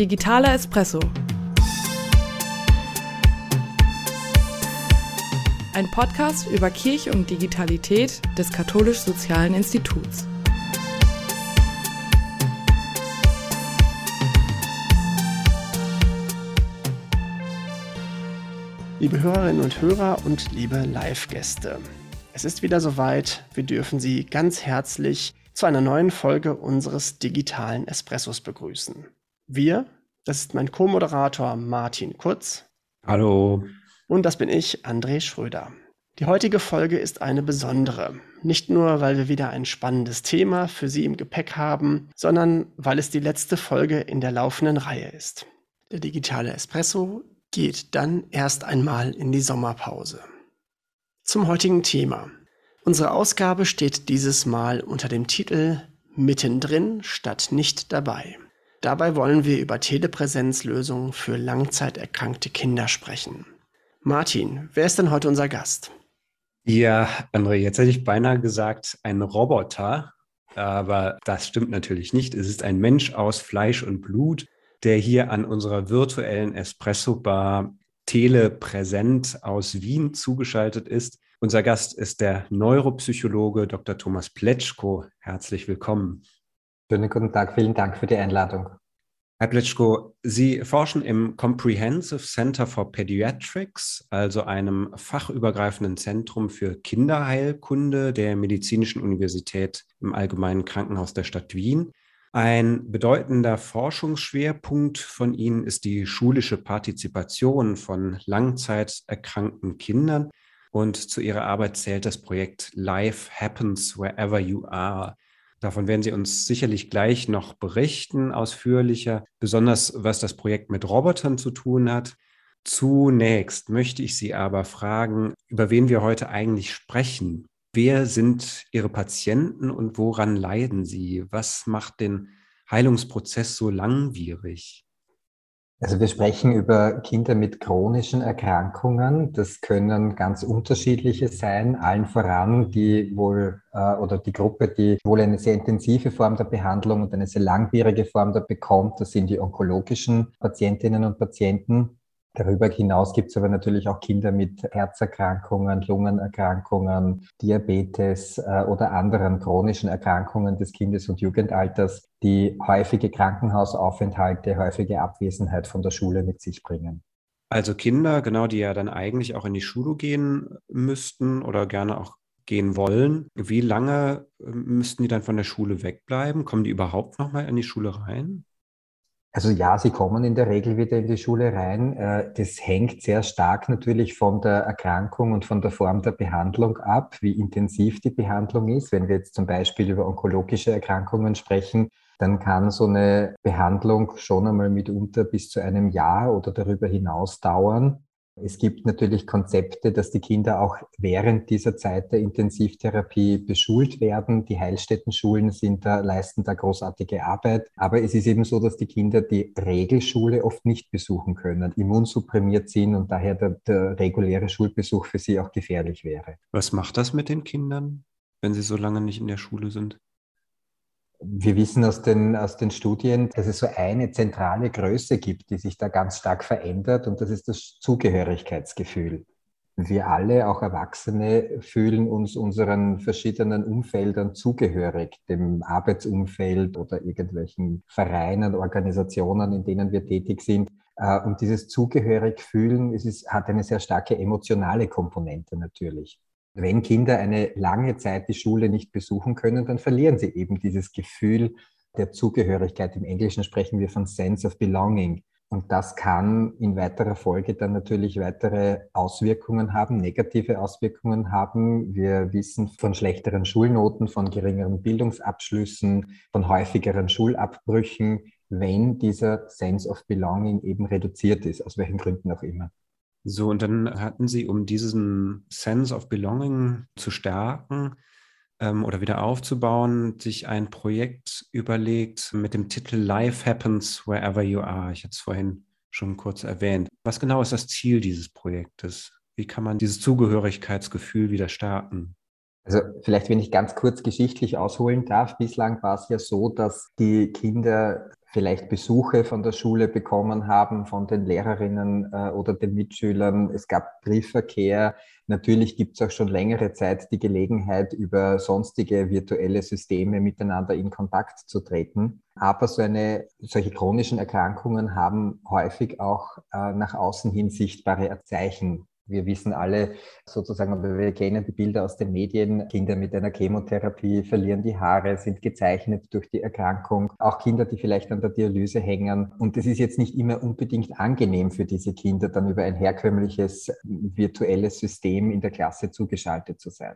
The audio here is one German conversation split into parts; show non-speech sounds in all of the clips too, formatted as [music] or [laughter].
Digitaler Espresso. Ein Podcast über Kirche und Digitalität des Katholisch-Sozialen Instituts. Liebe Hörerinnen und Hörer und liebe Live-Gäste. Es ist wieder soweit. Wir dürfen Sie ganz herzlich zu einer neuen Folge unseres digitalen Espressos begrüßen. Wir, das ist mein Co-Moderator Martin Kurz. Hallo. Und das bin ich, André Schröder. Die heutige Folge ist eine besondere. Nicht nur, weil wir wieder ein spannendes Thema für Sie im Gepäck haben, sondern weil es die letzte Folge in der laufenden Reihe ist. Der digitale Espresso geht dann erst einmal in die Sommerpause. Zum heutigen Thema. Unsere Ausgabe steht dieses Mal unter dem Titel Mittendrin statt nicht dabei. Dabei wollen wir über Telepräsenzlösungen für langzeiterkrankte Kinder sprechen. Martin, wer ist denn heute unser Gast? Ja, André, jetzt hätte ich beinahe gesagt, ein Roboter, aber das stimmt natürlich nicht. Es ist ein Mensch aus Fleisch und Blut, der hier an unserer virtuellen Espresso-Bar telepräsent aus Wien zugeschaltet ist. Unser Gast ist der Neuropsychologe Dr. Thomas Pletschko. Herzlich willkommen. Schönen guten Tag, vielen Dank für die Einladung. Herr Pletschko, Sie forschen im Comprehensive Center for Pediatrics, also einem fachübergreifenden Zentrum für Kinderheilkunde der Medizinischen Universität im Allgemeinen Krankenhaus der Stadt Wien. Ein bedeutender Forschungsschwerpunkt von Ihnen ist die schulische Partizipation von langzeiterkrankten Kindern. Und zu ihrer Arbeit zählt das Projekt Life Happens Wherever You Are. Davon werden Sie uns sicherlich gleich noch berichten, ausführlicher, besonders was das Projekt mit Robotern zu tun hat. Zunächst möchte ich Sie aber fragen, über wen wir heute eigentlich sprechen. Wer sind Ihre Patienten und woran leiden sie? Was macht den Heilungsprozess so langwierig? Also wir sprechen über Kinder mit chronischen Erkrankungen. Das können ganz unterschiedliche sein, allen voran die wohl äh, oder die Gruppe, die wohl eine sehr intensive Form der Behandlung und eine sehr langwierige Form der bekommt. Das sind die onkologischen Patientinnen und Patienten. Darüber hinaus gibt es aber natürlich auch Kinder mit Herzerkrankungen, Lungenerkrankungen, Diabetes äh, oder anderen chronischen Erkrankungen des Kindes- und Jugendalters, die häufige Krankenhausaufenthalte, häufige Abwesenheit von der Schule mit sich bringen. Also Kinder, genau, die ja dann eigentlich auch in die Schule gehen müssten oder gerne auch gehen wollen. Wie lange äh, müssten die dann von der Schule wegbleiben? Kommen die überhaupt noch mal in die Schule rein? Also ja, sie kommen in der Regel wieder in die Schule rein. Äh, das hängt sehr stark natürlich von der Erkrankung und von der Form der Behandlung ab, wie intensiv die Behandlung ist. Wenn wir jetzt zum Beispiel über onkologische Erkrankungen sprechen, dann kann so eine Behandlung schon einmal mitunter bis zu einem Jahr oder darüber hinaus dauern. Es gibt natürlich Konzepte, dass die Kinder auch während dieser Zeit der Intensivtherapie beschult werden. Die Heilstättenschulen sind da, leisten da großartige Arbeit. Aber es ist eben so, dass die Kinder die Regelschule oft nicht besuchen können, immunsupprimiert sind und daher der, der reguläre Schulbesuch für sie auch gefährlich wäre. Was macht das mit den Kindern, wenn sie so lange nicht in der Schule sind? Wir wissen aus den, aus den Studien, dass es so eine zentrale Größe gibt, die sich da ganz stark verändert und das ist das Zugehörigkeitsgefühl. Wir alle, auch Erwachsene, fühlen uns unseren verschiedenen Umfeldern zugehörig, dem Arbeitsumfeld oder irgendwelchen Vereinen, Organisationen, in denen wir tätig sind. Äh, und dieses Zugehörigfühlen, es ist, hat eine sehr starke emotionale Komponente natürlich. Wenn Kinder eine lange Zeit die Schule nicht besuchen können, dann verlieren sie eben dieses Gefühl der Zugehörigkeit. Im Englischen sprechen wir von Sense of Belonging. Und das kann in weiterer Folge dann natürlich weitere Auswirkungen haben, negative Auswirkungen haben. Wir wissen von schlechteren Schulnoten, von geringeren Bildungsabschlüssen, von häufigeren Schulabbrüchen, wenn dieser Sense of Belonging eben reduziert ist, aus welchen Gründen auch immer. So, und dann hatten Sie, um diesen Sense of Belonging zu stärken ähm, oder wieder aufzubauen, sich ein Projekt überlegt mit dem Titel Life Happens Wherever You Are. Ich hatte es vorhin schon kurz erwähnt. Was genau ist das Ziel dieses Projektes? Wie kann man dieses Zugehörigkeitsgefühl wieder stärken? Also vielleicht, wenn ich ganz kurz geschichtlich ausholen darf, bislang war es ja so, dass die Kinder vielleicht Besuche von der Schule bekommen haben, von den Lehrerinnen äh, oder den Mitschülern. Es gab Briefverkehr. Natürlich gibt es auch schon längere Zeit die Gelegenheit, über sonstige virtuelle Systeme miteinander in Kontakt zu treten. Aber so eine, solche chronischen Erkrankungen haben häufig auch äh, nach außen hin sichtbare Zeichen wir wissen alle sozusagen, wir kennen die Bilder aus den Medien. Kinder mit einer Chemotherapie verlieren die Haare, sind gezeichnet durch die Erkrankung. Auch Kinder, die vielleicht an der Dialyse hängen. Und es ist jetzt nicht immer unbedingt angenehm für diese Kinder, dann über ein herkömmliches virtuelles System in der Klasse zugeschaltet zu sein.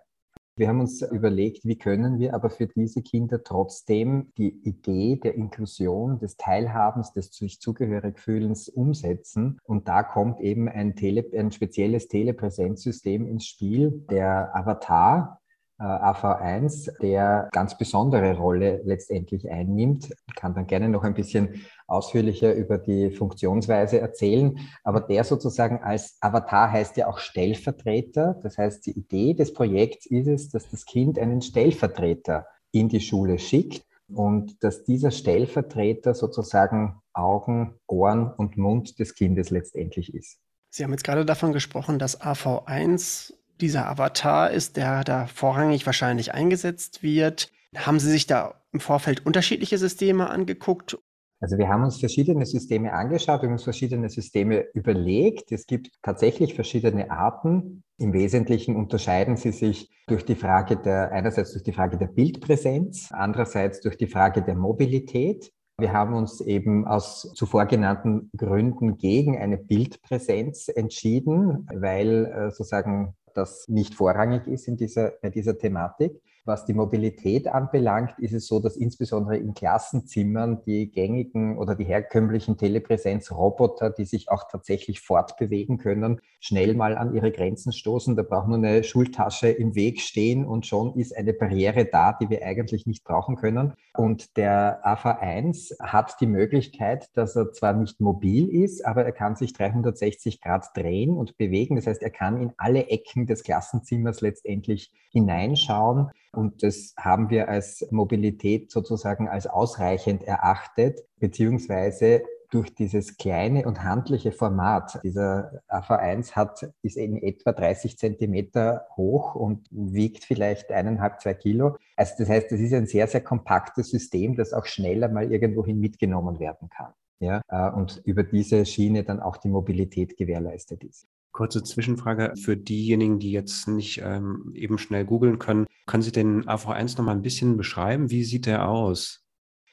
Wir haben uns überlegt, wie können wir aber für diese Kinder trotzdem die Idee der Inklusion, des Teilhabens, des sich zugehörig fühlens umsetzen. Und da kommt eben ein, Tele, ein spezielles Telepräsenzsystem ins Spiel, der Avatar, AV1, der ganz besondere Rolle letztendlich einnimmt. Ich kann dann gerne noch ein bisschen ausführlicher über die Funktionsweise erzählen. Aber der sozusagen als Avatar heißt ja auch Stellvertreter. Das heißt, die Idee des Projekts ist es, dass das Kind einen Stellvertreter in die Schule schickt und dass dieser Stellvertreter sozusagen Augen, Ohren und Mund des Kindes letztendlich ist. Sie haben jetzt gerade davon gesprochen, dass AV1 dieser Avatar ist, der da vorrangig wahrscheinlich eingesetzt wird. Haben Sie sich da im Vorfeld unterschiedliche Systeme angeguckt? Also wir haben uns verschiedene Systeme angeschaut, wir haben uns verschiedene Systeme überlegt. Es gibt tatsächlich verschiedene Arten. Im Wesentlichen unterscheiden sie sich durch die Frage der, einerseits durch die Frage der Bildpräsenz, andererseits durch die Frage der Mobilität. Wir haben uns eben aus zuvor genannten Gründen gegen eine Bildpräsenz entschieden, weil äh, sozusagen das nicht vorrangig ist in dieser, bei dieser Thematik. Was die Mobilität anbelangt, ist es so, dass insbesondere in Klassenzimmern die gängigen oder die herkömmlichen Telepräsenzroboter, die sich auch tatsächlich fortbewegen können, schnell mal an ihre Grenzen stoßen. Da braucht nur eine Schultasche im Weg stehen und schon ist eine Barriere da, die wir eigentlich nicht brauchen können. Und der AV1 hat die Möglichkeit, dass er zwar nicht mobil ist, aber er kann sich 360 Grad drehen und bewegen. Das heißt, er kann in alle Ecken des Klassenzimmers letztendlich hineinschauen. Und das haben wir als Mobilität sozusagen als ausreichend erachtet, beziehungsweise durch dieses kleine und handliche Format. Dieser AV1 hat, ist in etwa 30 Zentimeter hoch und wiegt vielleicht eineinhalb, zwei Kilo. Also das heißt, es ist ein sehr, sehr kompaktes System, das auch schneller mal irgendwohin mitgenommen werden kann. Ja, äh, und über diese Schiene dann auch die Mobilität gewährleistet ist. Kurze Zwischenfrage für diejenigen, die jetzt nicht ähm, eben schnell googeln können. Können Sie den AV1 noch mal ein bisschen beschreiben? Wie sieht der aus?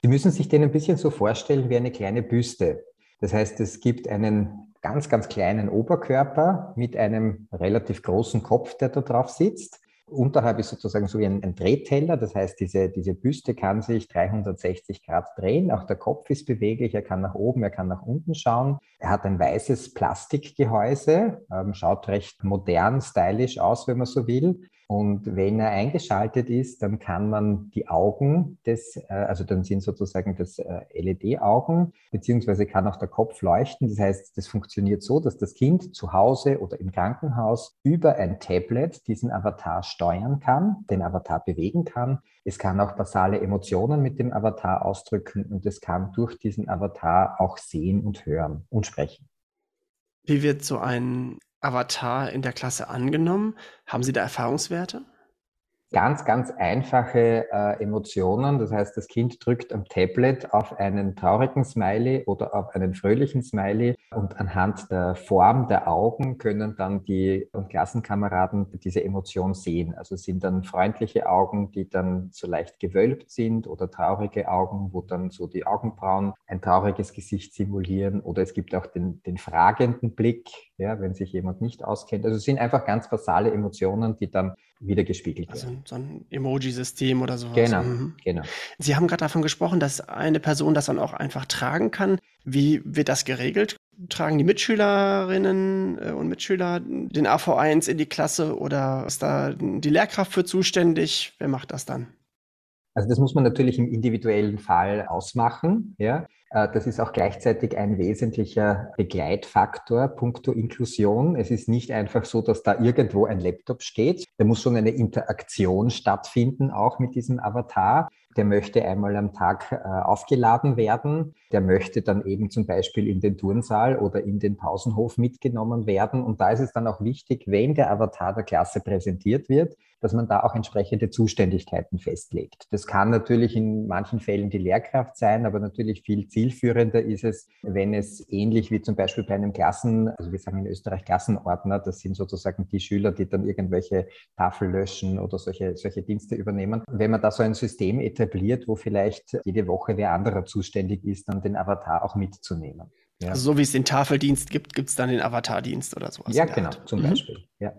Sie müssen sich den ein bisschen so vorstellen wie eine kleine Büste. Das heißt, es gibt einen ganz, ganz kleinen Oberkörper mit einem relativ großen Kopf, der da drauf sitzt. Unterhalb ist sozusagen so wie ein, ein Drehteller, das heißt, diese, diese Büste kann sich 360 Grad drehen. Auch der Kopf ist beweglich, er kann nach oben, er kann nach unten schauen. Er hat ein weißes Plastikgehäuse, ähm, schaut recht modern, stylisch aus, wenn man so will. Und wenn er eingeschaltet ist, dann kann man die Augen des, äh, also dann sind sozusagen das äh, LED-Augen, beziehungsweise kann auch der Kopf leuchten. Das heißt, das funktioniert so, dass das Kind zu Hause oder im Krankenhaus über ein Tablet diesen Avatar steuern kann, den Avatar bewegen kann. Es kann auch basale Emotionen mit dem Avatar ausdrücken und es kann durch diesen Avatar auch sehen und hören und sprechen. Wie wird so ein Avatar in der Klasse angenommen? Haben Sie da Erfahrungswerte? Ganz, ganz einfache äh, Emotionen. Das heißt, das Kind drückt am Tablet auf einen traurigen Smiley oder auf einen fröhlichen Smiley und anhand der Form der Augen können dann die und Klassenkameraden diese Emotion sehen. Also sind dann freundliche Augen, die dann so leicht gewölbt sind oder traurige Augen, wo dann so die Augenbrauen ein trauriges Gesicht simulieren oder es gibt auch den, den fragenden Blick, ja, wenn sich jemand nicht auskennt. Also es sind einfach ganz basale Emotionen, die dann wieder gespiegelt also werden. So ein Emoji-System oder sowas. Genau, mhm. genau. Sie haben gerade davon gesprochen, dass eine Person das dann auch einfach tragen kann. Wie wird das geregelt? Tragen die Mitschülerinnen äh, und Mitschüler den AV1 in die Klasse oder ist da die Lehrkraft für zuständig? Wer macht das dann? Also das muss man natürlich im individuellen Fall ausmachen. Ja. Äh, das ist auch gleichzeitig ein wesentlicher Begleitfaktor, puncto Inklusion. Es ist nicht einfach so, dass da irgendwo ein Laptop steht. Da muss schon eine Interaktion stattfinden, auch mit diesem Avatar der möchte einmal am Tag äh, aufgeladen werden, der möchte dann eben zum Beispiel in den Turnsaal oder in den Pausenhof mitgenommen werden. Und da ist es dann auch wichtig, wenn der Avatar der Klasse präsentiert wird, dass man da auch entsprechende Zuständigkeiten festlegt. Das kann natürlich in manchen Fällen die Lehrkraft sein, aber natürlich viel zielführender ist es, wenn es ähnlich wie zum Beispiel bei einem Klassen, also wir sagen in Österreich Klassenordner, das sind sozusagen die Schüler, die dann irgendwelche Tafel löschen oder solche, solche Dienste übernehmen. Wenn man da so ein System etabliert, wo vielleicht jede Woche wer anderer zuständig ist, dann den Avatar auch mitzunehmen. Ja. Also so wie es den Tafeldienst gibt, gibt es dann den Avatardienst oder sowas. Ja, genau, Art. zum mhm. Beispiel. Ja.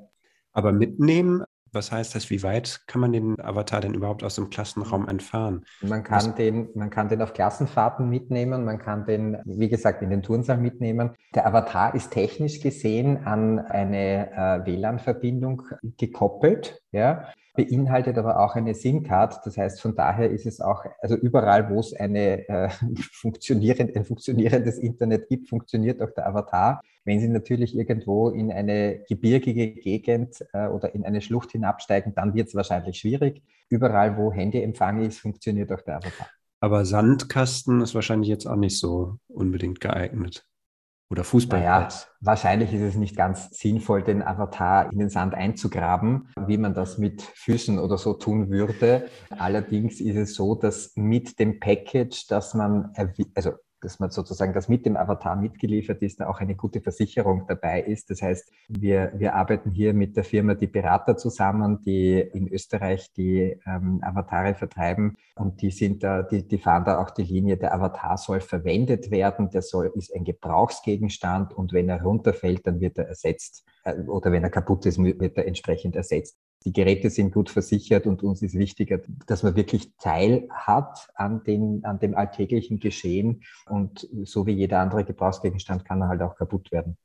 Aber mitnehmen was heißt das? Wie weit kann man den Avatar denn überhaupt aus dem Klassenraum entfahren? Man kann, Was? den, man kann den auf Klassenfahrten mitnehmen, man kann den, wie gesagt, in den Turnsaal mitnehmen. Der Avatar ist technisch gesehen an eine äh, WLAN-Verbindung gekoppelt. Ja? beinhaltet aber auch eine SIM-Card. Das heißt, von daher ist es auch, also überall, wo es eine, äh, [laughs] funktionierend, ein funktionierendes Internet gibt, funktioniert auch der Avatar. Wenn Sie natürlich irgendwo in eine gebirgige Gegend äh, oder in eine Schlucht hinabsteigen, dann wird es wahrscheinlich schwierig. Überall, wo Handyempfang ist, funktioniert auch der Avatar. Aber Sandkasten ist wahrscheinlich jetzt auch nicht so unbedingt geeignet. Oder Fußballplatz. Naja, wahrscheinlich ist es nicht ganz sinnvoll, den Avatar in den Sand einzugraben, wie man das mit Füßen oder so tun würde. Allerdings ist es so, dass mit dem Package, dass man, also dass man sozusagen, dass mit dem Avatar mitgeliefert ist, da auch eine gute Versicherung dabei ist. Das heißt, wir, wir arbeiten hier mit der Firma Die Berater zusammen, die in Österreich die ähm, Avatare vertreiben und die sind da, die, die fahren da auch die Linie, der Avatar soll verwendet werden, der soll, ist ein Gebrauchsgegenstand und wenn er runterfällt, dann wird er ersetzt äh, oder wenn er kaputt ist, wird er entsprechend ersetzt. Die Geräte sind gut versichert und uns ist wichtiger, dass man wirklich Teil hat an, den, an dem alltäglichen Geschehen. Und so wie jeder andere Gebrauchsgegenstand kann er halt auch kaputt werden.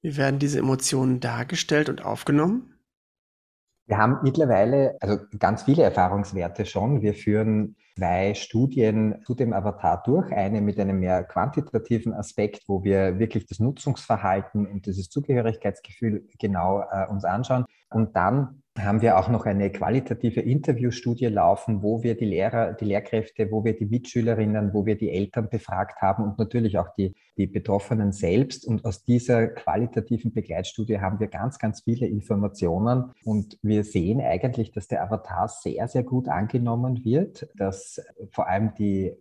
Wie werden diese Emotionen dargestellt und aufgenommen? Wir haben mittlerweile also ganz viele Erfahrungswerte schon. Wir führen zwei Studien zu dem Avatar durch. Eine mit einem mehr quantitativen Aspekt, wo wir wirklich das Nutzungsverhalten und dieses Zugehörigkeitsgefühl genau äh, uns anschauen. Und dann haben wir auch noch eine qualitative Interviewstudie laufen, wo wir die Lehrer, die Lehrkräfte, wo wir die Mitschülerinnen, wo wir die Eltern befragt haben und natürlich auch die, die Betroffenen selbst. Und aus dieser qualitativen Begleitstudie haben wir ganz, ganz viele Informationen. Und wir sehen eigentlich, dass der Avatar sehr, sehr gut angenommen wird, dass vor allem die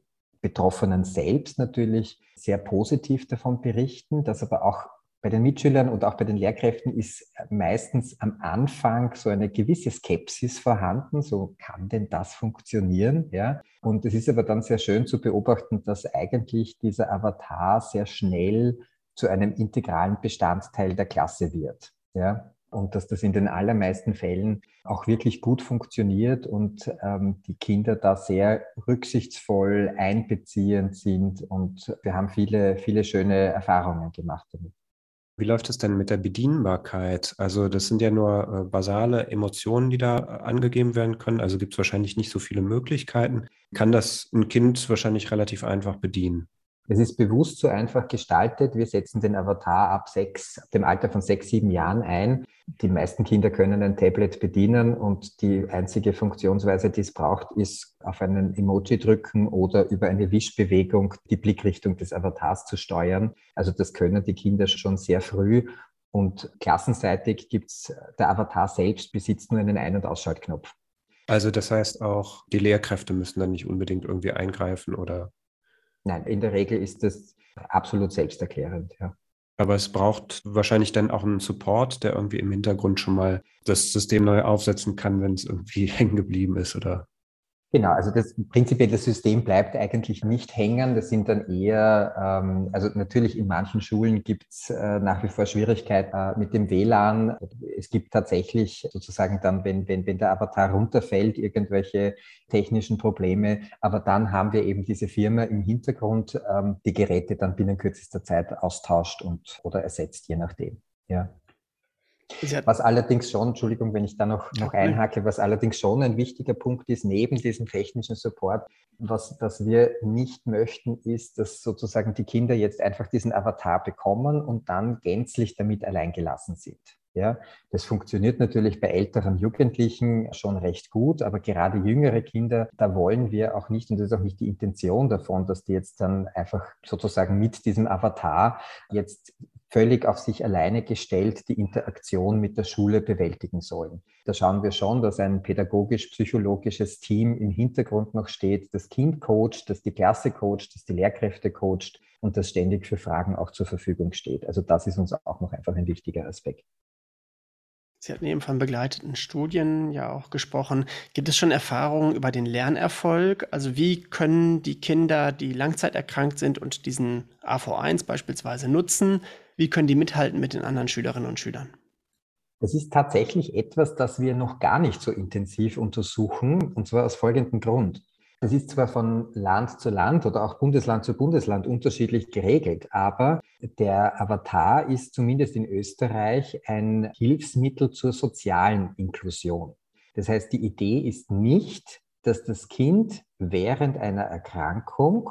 Betroffenen selbst natürlich sehr positiv davon berichten, dass aber auch bei den Mitschülern und auch bei den Lehrkräften ist meistens am Anfang so eine gewisse Skepsis vorhanden. So kann denn das funktionieren? Ja. Und es ist aber dann sehr schön zu beobachten, dass eigentlich dieser Avatar sehr schnell zu einem integralen Bestandteil der Klasse wird. Ja. Und dass das in den allermeisten Fällen auch wirklich gut funktioniert und ähm, die Kinder da sehr rücksichtsvoll einbeziehend sind. Und wir haben viele, viele schöne Erfahrungen gemacht damit. Wie läuft es denn mit der Bedienbarkeit? Also das sind ja nur äh, basale Emotionen, die da äh, angegeben werden können. Also gibt es wahrscheinlich nicht so viele Möglichkeiten. Kann das ein Kind wahrscheinlich relativ einfach bedienen? Es ist bewusst so einfach gestaltet. Wir setzen den Avatar ab sechs, ab dem Alter von sechs, sieben Jahren ein. Die meisten Kinder können ein Tablet bedienen und die einzige Funktionsweise, die es braucht, ist auf einen Emoji drücken oder über eine Wischbewegung die Blickrichtung des Avatars zu steuern. Also das können die Kinder schon sehr früh. Und klassenseitig gibt's, der Avatar selbst besitzt nur einen Ein- und Ausschaltknopf. Also das heißt auch, die Lehrkräfte müssen dann nicht unbedingt irgendwie eingreifen oder Nein, in der Regel ist das absolut selbsterklärend, ja. Aber es braucht wahrscheinlich dann auch einen Support, der irgendwie im Hintergrund schon mal das System neu aufsetzen kann, wenn es irgendwie [laughs] hängen geblieben ist oder Genau, also das prinzipiell das System bleibt eigentlich nicht hängen. Das sind dann eher, ähm, also natürlich in manchen Schulen gibt's äh, nach wie vor Schwierigkeiten äh, mit dem WLAN. Es gibt tatsächlich sozusagen dann, wenn, wenn, wenn der Avatar runterfällt, irgendwelche technischen Probleme. Aber dann haben wir eben diese Firma im Hintergrund, ähm, die Geräte dann binnen kürzester Zeit austauscht und oder ersetzt, je nachdem. Ja. Was allerdings schon, Entschuldigung, wenn ich da noch, noch einhacke, was allerdings schon ein wichtiger Punkt ist, neben diesem technischen Support, was, was wir nicht möchten, ist, dass sozusagen die Kinder jetzt einfach diesen Avatar bekommen und dann gänzlich damit alleingelassen sind. Ja, das funktioniert natürlich bei älteren Jugendlichen schon recht gut, aber gerade jüngere Kinder, da wollen wir auch nicht, und das ist auch nicht die Intention davon, dass die jetzt dann einfach sozusagen mit diesem Avatar jetzt völlig auf sich alleine gestellt die Interaktion mit der Schule bewältigen sollen. Da schauen wir schon, dass ein pädagogisch-psychologisches Team im Hintergrund noch steht, das Kind coacht, das die Klasse coacht, das die Lehrkräfte coacht und das ständig für Fragen auch zur Verfügung steht. Also das ist uns auch noch einfach ein wichtiger Aspekt. Sie hatten eben von begleiteten Studien ja auch gesprochen. Gibt es schon Erfahrungen über den Lernerfolg? Also wie können die Kinder, die langzeiterkrankt sind und diesen AV1 beispielsweise nutzen, wie können die mithalten mit den anderen Schülerinnen und Schülern? Das ist tatsächlich etwas, das wir noch gar nicht so intensiv untersuchen, und zwar aus folgendem Grund. Das ist zwar von Land zu Land oder auch Bundesland zu Bundesland unterschiedlich geregelt, aber der Avatar ist zumindest in Österreich ein Hilfsmittel zur sozialen Inklusion. Das heißt, die Idee ist nicht, dass das Kind während einer Erkrankung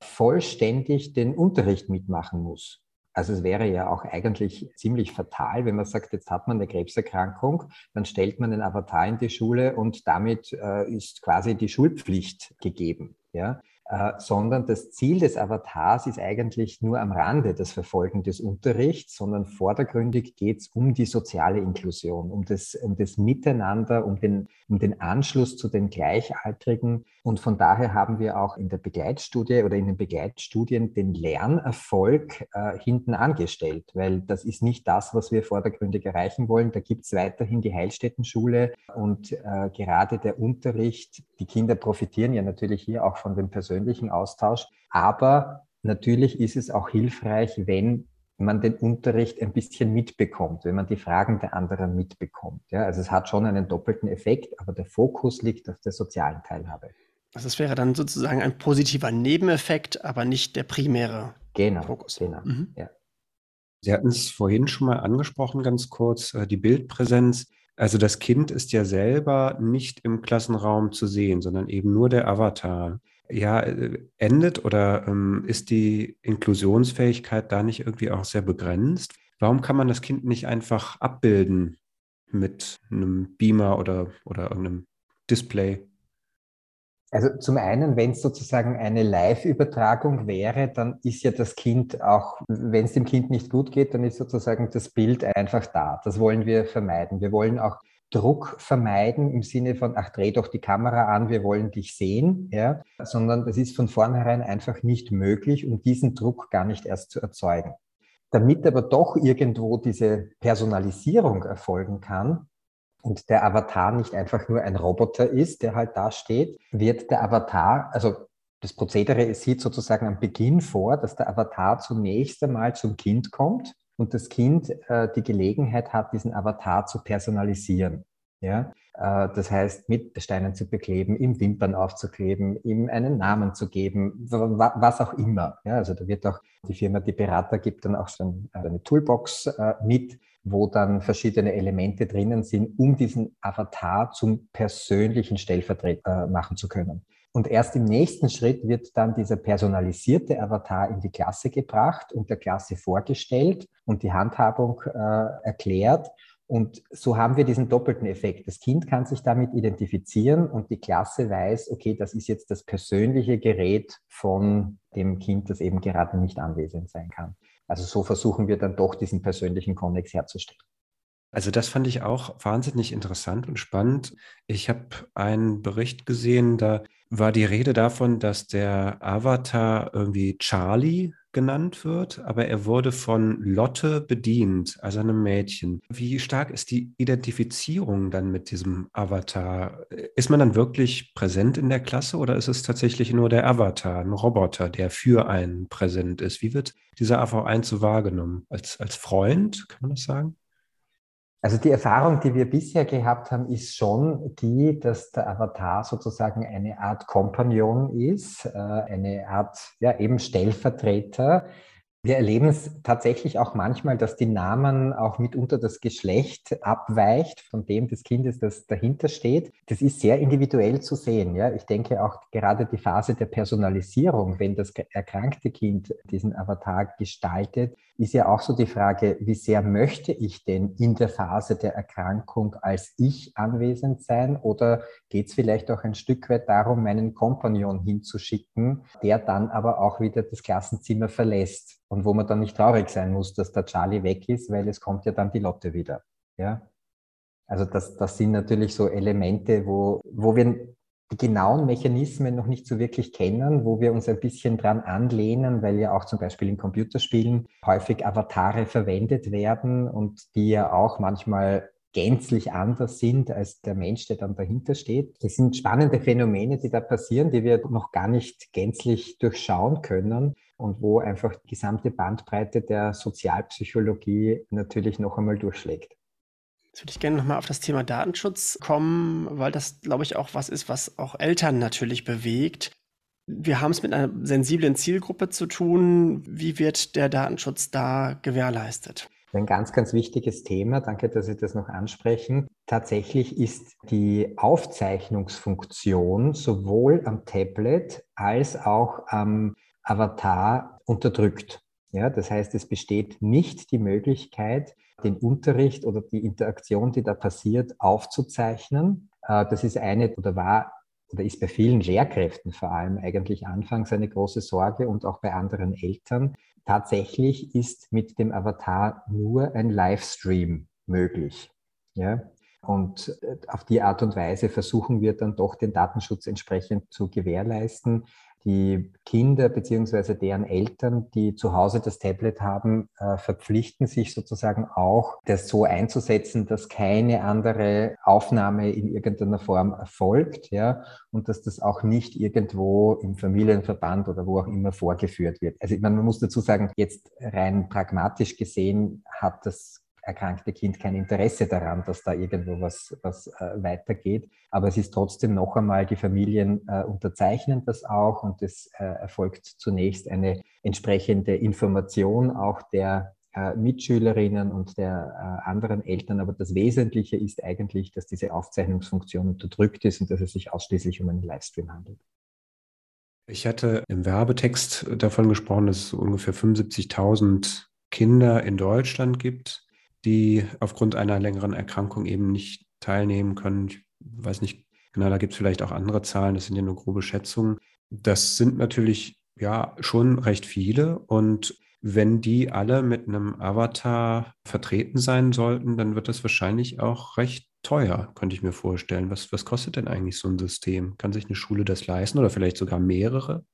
vollständig den Unterricht mitmachen muss. Also es wäre ja auch eigentlich ziemlich fatal, wenn man sagt, jetzt hat man eine Krebserkrankung, dann stellt man den Avatar in die Schule und damit äh, ist quasi die Schulpflicht gegeben. Ja? Äh, sondern das Ziel des Avatars ist eigentlich nur am Rande das Verfolgen des Unterrichts, sondern vordergründig geht es um die soziale Inklusion, um das, um das Miteinander, um den, um den Anschluss zu den Gleichaltrigen. Und von daher haben wir auch in der Begleitstudie oder in den Begleitstudien den Lernerfolg äh, hinten angestellt, weil das ist nicht das, was wir vordergründig erreichen wollen. Da gibt es weiterhin die Heilstättenschule und äh, gerade der Unterricht, die Kinder profitieren ja natürlich hier auch von persönlichen persönlichen Austausch. Aber natürlich ist es auch hilfreich, wenn man den Unterricht ein bisschen mitbekommt, wenn man die Fragen der anderen mitbekommt. Ja, also es hat schon einen doppelten Effekt, aber der Fokus liegt auf der sozialen Teilhabe. Also es wäre dann sozusagen ein positiver Nebeneffekt, aber nicht der primäre genau, Fokus. Genau, mhm. ja. Sie hatten es vorhin schon mal angesprochen, ganz kurz, äh, die Bildpräsenz. Also das Kind ist ja selber nicht im Klassenraum zu sehen, sondern eben nur der Avatar ja, äh, endet oder ähm, ist die Inklusionsfähigkeit da nicht irgendwie auch sehr begrenzt? Warum kann man das Kind nicht einfach abbilden mit einem Beamer oder, oder irgendeinem Display? Also zum einen, wenn es sozusagen eine Live-Übertragung wäre, dann ist ja das Kind auch, wenn es dem Kind nicht gut geht, dann ist sozusagen das Bild einfach da. Das wollen wir vermeiden. Wir wollen auch Druck vermeiden im Sinne von, ach, dreh doch die Kamera an, wir wollen dich sehen, ja, sondern das ist von vornherein einfach nicht möglich, um diesen Druck gar nicht erst zu erzeugen. Damit aber doch irgendwo diese Personalisierung erfolgen kann und der Avatar nicht einfach nur ein Roboter ist, der halt da steht, wird der Avatar, also das Prozedere sieht sozusagen am Beginn vor, dass der Avatar zunächst einmal zum Kind kommt und das Kind äh, die Gelegenheit hat, diesen Avatar zu personalisieren. Ja? Äh, das heißt, mit Steinen zu bekleben, ihm Wimpern aufzukleben, ihm einen Namen zu geben, was auch immer. Ja? Also da wird auch die Firma, die Berater gibt dann auch so eine Toolbox äh, mit, wo dann verschiedene Elemente drinnen sind, um diesen Avatar zum persönlichen Stellvertreter machen zu können. Und erst im nächsten Schritt wird dann dieser personalisierte Avatar in die Klasse gebracht und der Klasse vorgestellt und die Handhabung äh, erklärt. Und so haben wir diesen doppelten Effekt. Das Kind kann sich damit identifizieren und die Klasse weiß, okay, das ist jetzt das persönliche Gerät von dem Kind, das eben gerade nicht anwesend sein kann. Also so versuchen wir dann doch diesen persönlichen Konnex herzustellen. Also das fand ich auch wahnsinnig interessant und spannend. Ich habe einen Bericht gesehen, da war die Rede davon, dass der Avatar irgendwie Charlie genannt wird, aber er wurde von Lotte bedient, also einem Mädchen. Wie stark ist die Identifizierung dann mit diesem Avatar? Ist man dann wirklich präsent in der Klasse oder ist es tatsächlich nur der Avatar, ein Roboter, der für einen präsent ist? Wie wird dieser AV1 so wahrgenommen? Als, als Freund, kann man das sagen? Also die Erfahrung, die wir bisher gehabt haben, ist schon die, dass der Avatar sozusagen eine Art Kompagnon ist, äh, eine Art, ja, eben Stellvertreter, Wir erleben es tatsächlich auch manchmal, dass die Namen auch mitunter das Geschlecht abweicht von dem des Kindes, das dahinter steht. Das ist sehr individuell zu sehen. Ja? Ich denke auch gerade die Phase der Personalisierung, wenn das erkrankte Kind diesen Avatar gestaltet, ist ja auch so die Frage, wie sehr möchte ich denn in der Phase der Erkrankung als ich anwesend sein oder geht es vielleicht auch ein Stück weit darum, meinen Kompagnon hinzuschicken, der dann aber auch wieder das Klassenzimmer verlässt und wo man dann nicht traurig sein muss, dass der Charlie weg ist, weil es kommt ja dann die Lotte wieder. Ja? Also das, das sind natürlich so Elemente, wo, wo wir die genauen Mechanismen noch nicht so wirklich kennen, wo wir uns ein bisschen dran anlehnen, weil ja auch zum Beispiel in Computerspielen häufig Avatare verwendet werden und die ja auch manchmal gänzlich anders sind als der Mensch, der dann dahinter steht. Das sind spannende Phänomene, die da passieren, die wir noch gar nicht gänzlich durchschauen können und wo einfach die gesamte Bandbreite der Sozialpsychologie natürlich noch einmal durchschlägt. Jetzt würde ich gerne nochmal auf das Thema Datenschutz kommen, weil das, glaube ich, auch was ist, was auch Eltern natürlich bewegt. Wir haben es mit einer sensiblen Zielgruppe zu tun. Wie wird der Datenschutz da gewährleistet? Ein ganz, ganz wichtiges Thema. Danke, dass Sie das noch ansprechen. Tatsächlich ist die Aufzeichnungsfunktion sowohl am Tablet als auch am Avatar unterdrückt. Ja, das heißt, es besteht nicht die Möglichkeit, den Unterricht oder die Interaktion, die da passiert, aufzuzeichnen. Äh, das ist eine oder war oder ist bei vielen Lehrkräften vor allem eigentlich anfangs eine große Sorge und auch bei anderen Eltern. Tatsächlich ist mit dem Avatar nur ein Livestream möglich. Ja? Und äh, auf die Art und Weise versuchen wir dann doch den Datenschutz entsprechend zu gewährleisten die Kinder beziehungsweise deren Eltern, die zu Hause das Tablet haben, äh, verpflichten sich sozusagen auch, das so einzusetzen, dass keine andere Aufnahme in irgendeiner Form erfolgt, ja, und dass das auch nicht irgendwo im Familienverband oder wo auch immer vorgeführt wird. Also man muss dazu sagen, jetzt rein pragmatisch gesehen hat das erkrankte Kind kein Interesse daran, dass da irgendwo was, was äh, weitergeht. Aber es ist trotzdem noch einmal, die Familien äh, unterzeichnen das auch und es äh, erfolgt zunächst eine entsprechende Information auch der äh, Mitschülerinnen und der äh, anderen Eltern. Aber das Wesentliche ist eigentlich, dass diese Aufzeichnungsfunktion unterdrückt ist und dass es sich ausschließlich um einen Livestream handelt. Ich hatte im Werbetext davon gesprochen, dass es ungefähr 75.000 Kinder in Deutschland gibt, die aufgrund einer längeren Erkrankung eben nicht teilnehmen können. Ich weiß nicht genau, da gibt es vielleicht auch andere Zahlen, das sind ja nur grobe Schätzungen. Das sind natürlich ja schon recht viele und wenn die alle mit einem Avatar vertreten sein sollten, dann wird das wahrscheinlich auch recht teuer, könnte ich mir vorstellen. Was, was kostet denn eigentlich so ein System? Kann sich eine Schule das leisten oder vielleicht sogar mehrere?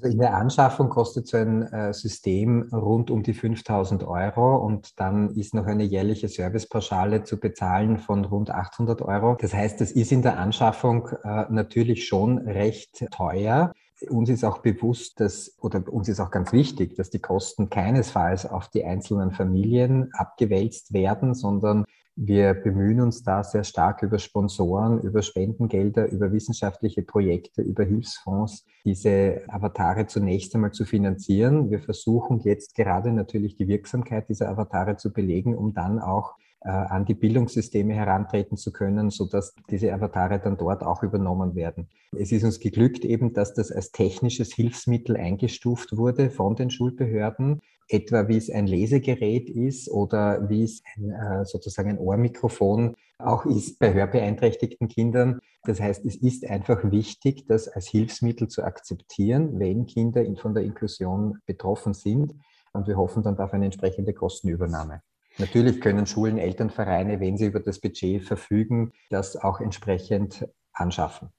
Also in der Anschaffung kostet so ein äh, System rund um die 5000 Euro und dann ist noch eine jährliche Servicepauschale zu bezahlen von rund 800 Euro. Das heißt, das ist in der Anschaffung äh, natürlich schon recht teuer. Uns ist auch bewusst, dass, oder uns ist auch ganz wichtig, dass die Kosten keinesfalls auf die einzelnen Familien abgewälzt werden, sondern wir bemühen uns da sehr stark über Sponsoren, über Spendengelder, über wissenschaftliche Projekte, über Hilfsfonds, diese Avatare zunächst einmal zu finanzieren. Wir versuchen jetzt gerade natürlich die Wirksamkeit dieser Avatare zu belegen, um dann auch äh, an die Bildungssysteme herantreten zu können, sodass diese Avatare dann dort auch übernommen werden. Es ist uns geglückt eben, dass das als technisches Hilfsmittel eingestuft wurde von den Schulbehörden etwa wie es ein Lesegerät ist oder wie es ein, äh, sozusagen ein Ohrmikrofon auch ist bei hörbeeinträchtigten Kindern. Das heißt, es ist einfach wichtig, das als Hilfsmittel zu akzeptieren, wenn Kinder von der Inklusion betroffen sind. Und wir hoffen dann auf eine entsprechende Kostenübernahme. Natürlich können Schulen, Elternvereine, wenn sie über das Budget verfügen, das auch entsprechend anschaffen.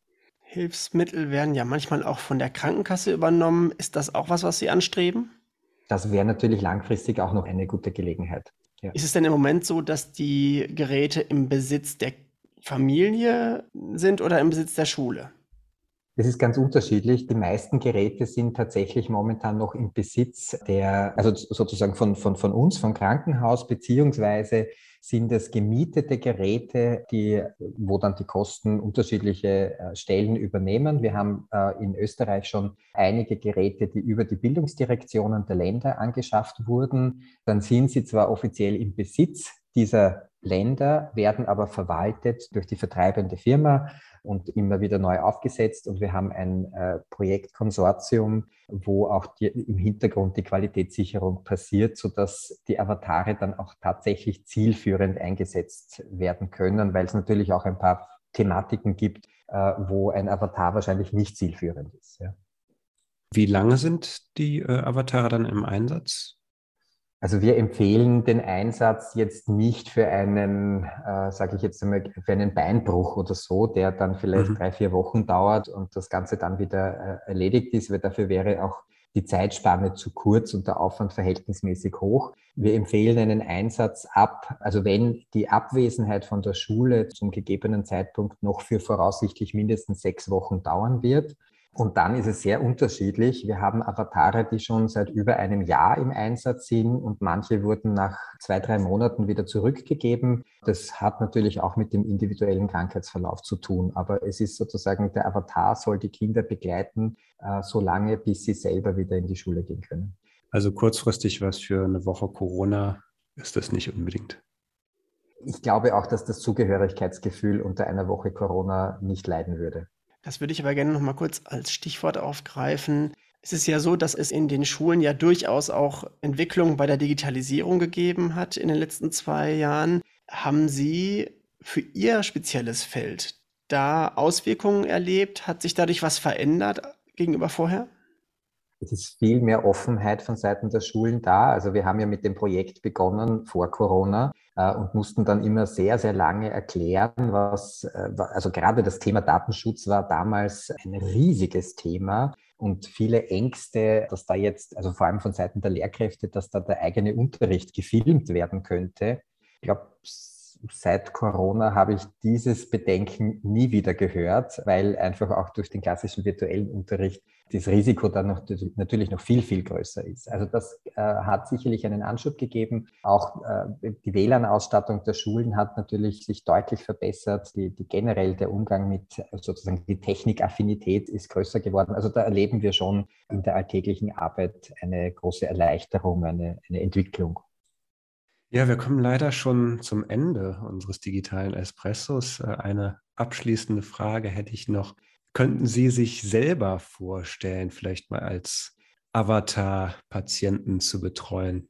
Hilfsmittel werden ja manchmal auch von der Krankenkasse übernommen. Ist das auch was, was Sie anstreben? Das wäre natürlich langfristig auch noch eine gute Gelegenheit. Ja. Ist es denn im Moment so, dass die Geräte im Besitz der Familie sind oder im Besitz der Schule? Das ist ganz unterschiedlich. Die meisten Geräte sind tatsächlich momentan noch im Besitz der, also sozusagen von, von, von uns, vom Krankenhaus, beziehungsweise sind es gemietete Geräte, die, wo dann die Kosten unterschiedliche äh, Stellen übernehmen. Wir haben äh, in Österreich schon einige Geräte, die über die Bildungsdirektionen der Länder angeschafft wurden. Dann sind sie zwar offiziell im Besitz dieser Länder, werden aber verwaltet durch die vertreibende Firma und immer wieder neu aufgesetzt. Und wir haben ein äh, Projektkonsortium, wo auch die, im Hintergrund die Qualitätssicherung passiert, sodass die Avatare dann auch tatsächlich zielführend eingesetzt werden können, weil es natürlich auch ein paar Thematiken gibt, äh, wo ein Avatar wahrscheinlich nicht zielführend ist. Ja. Wie lange sind die äh, Avatare dann im Einsatz? Also wir empfehlen den Einsatz jetzt nicht für einen, äh, sage ich jetzt einmal, für einen Beinbruch oder so, der dann vielleicht mhm. drei, vier Wochen dauert und das Ganze dann wieder äh, erledigt ist, weil dafür wäre auch die Zeitspanne zu kurz und der Aufwand verhältnismäßig hoch. Wir empfehlen einen Einsatz ab, also wenn die Abwesenheit von der Schule zum gegebenen Zeitpunkt noch für voraussichtlich mindestens sechs Wochen dauern wird, und dann ist es sehr unterschiedlich. Wir haben Avatare, die schon seit über einem Jahr im Einsatz sind und manche wurden nach zwei, drei Monaten wieder zurückgegeben. Das hat natürlich auch mit dem individuellen Krankheitsverlauf zu tun. Aber es ist sozusagen, der Avatar soll die Kinder begleiten, äh, so lange, bis sie selber wieder in die Schule gehen können. Also kurzfristig was für eine Woche Corona ist das nicht unbedingt. Ich glaube auch, dass das Zugehörigkeitsgefühl unter einer Woche Corona nicht leiden würde. Das würde ich aber gerne noch mal kurz als Stichwort aufgreifen. Es ist ja so, dass es in den Schulen ja durchaus auch Entwicklungen bei der Digitalisierung gegeben hat in den letzten zwei Jahren. Haben Sie für Ihr spezielles Feld da Auswirkungen erlebt? Hat sich dadurch was verändert gegenüber vorher? Es ist viel mehr Offenheit von Seiten der Schulen da. Also wir haben ja mit dem Projekt begonnen vor Corona äh, und mussten dann immer sehr, sehr lange erklären, was, äh, also gerade das Thema Datenschutz war damals ein riesiges Thema und viele Ängste, dass da jetzt, also vor allem von Seiten der Lehrkräfte, dass da der eigene Unterricht gefilmt werden könnte. Ich glaube, seit Corona habe ich dieses Bedenken nie wieder gehört, weil einfach auch durch den klassischen virtuellen Unterricht das Risiko dann noch, natürlich noch viel, viel größer ist. Also das äh, hat sicherlich einen Anschub gegeben. Auch äh, die WLAN-Ausstattung der Schulen hat natürlich sich deutlich verbessert. Die, die generell der Umgang mit sozusagen die Technikaffinität ist größer geworden. Also da erleben wir schon in der alltäglichen Arbeit eine große Erleichterung, eine, eine Entwicklung. Ja, wir kommen leider schon zum Ende unseres digitalen Espressos. Äh, eine abschließende Frage hätte ich noch. Könnten Sie sich selber vorstellen, vielleicht mal als Avatar-Patienten zu betreuen?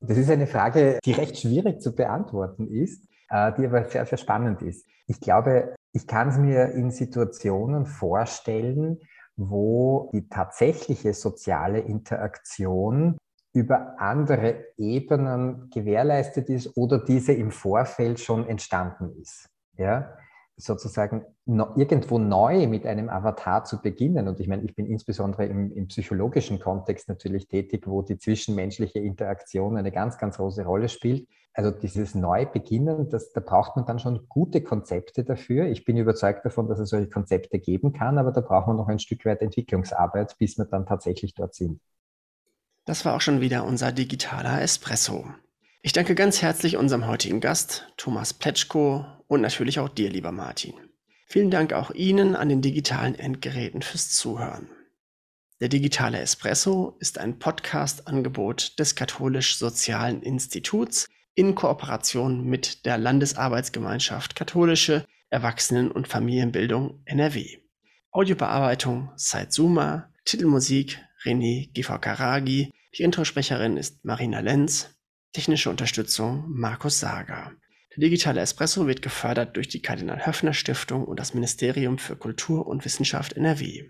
Das ist eine Frage, die recht schwierig zu beantworten ist, äh, die aber sehr, sehr spannend ist. Ich glaube, ich kann es mir in Situationen vorstellen, wo die tatsächliche soziale Interaktion über andere Ebenen gewährleistet ist oder diese im Vorfeld schon entstanden ist. Ja, sozusagen irgendwo neu mit einem Avatar zu beginnen. Und ich meine, ich bin insbesondere im, im, psychologischen Kontext natürlich tätig, wo die zwischenmenschliche Interaktion eine ganz, ganz große Rolle spielt. Also dieses Neubeginnen, das, da braucht man dann schon gute Konzepte dafür. Ich bin überzeugt davon, dass es solche Konzepte geben kann, aber da braucht man noch ein Stück weit Entwicklungsarbeit, bis wir dann tatsächlich dort sind. Das war auch schon wieder unser digitaler Espresso. Ich danke ganz herzlich unserem heutigen Gast, Thomas Pletschko, und natürlich auch dir, lieber Martin. Vielen Dank auch Ihnen an den digitalen Endgeräten fürs Zuhören. Der digitale Espresso ist ein Podcast-Angebot des Katholisch-Sozialen Instituts in Kooperation mit der Landesarbeitsgemeinschaft Katholische Erwachsenen- und Familienbildung NRW. Audiobearbeitung Saitsuma, Titelmusik René Gifakaragi, die Introsprecherin ist Marina Lenz, technische Unterstützung Markus Sager. Der digitale Espresso wird gefördert durch die Kardinal-Höffner-Stiftung und das Ministerium für Kultur und Wissenschaft NRW.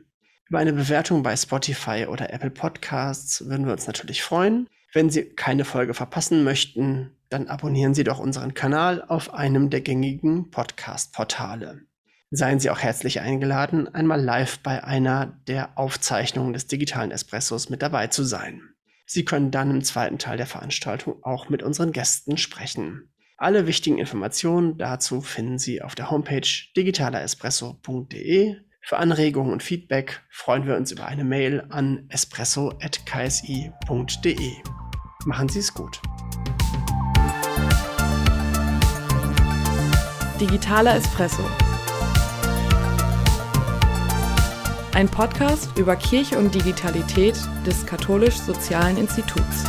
Über eine Bewertung bei Spotify oder Apple Podcasts würden wir uns natürlich freuen. Wenn Sie keine Folge verpassen möchten, dann abonnieren Sie doch unseren Kanal auf einem der gängigen Podcast-Portale. Seien Sie auch herzlich eingeladen, einmal live bei einer der Aufzeichnungen des digitalen Espressos mit dabei zu sein. Sie können dann im zweiten Teil der Veranstaltung auch mit unseren Gästen sprechen. Alle wichtigen Informationen dazu finden Sie auf der Homepage digitalerespresso.de. Für Anregungen und Feedback freuen wir uns über eine Mail an espresso.ksi.de. Machen Sie es gut. Digitaler Espresso. Ein Podcast über Kirche und Digitalität des Katholisch-Sozialen Instituts.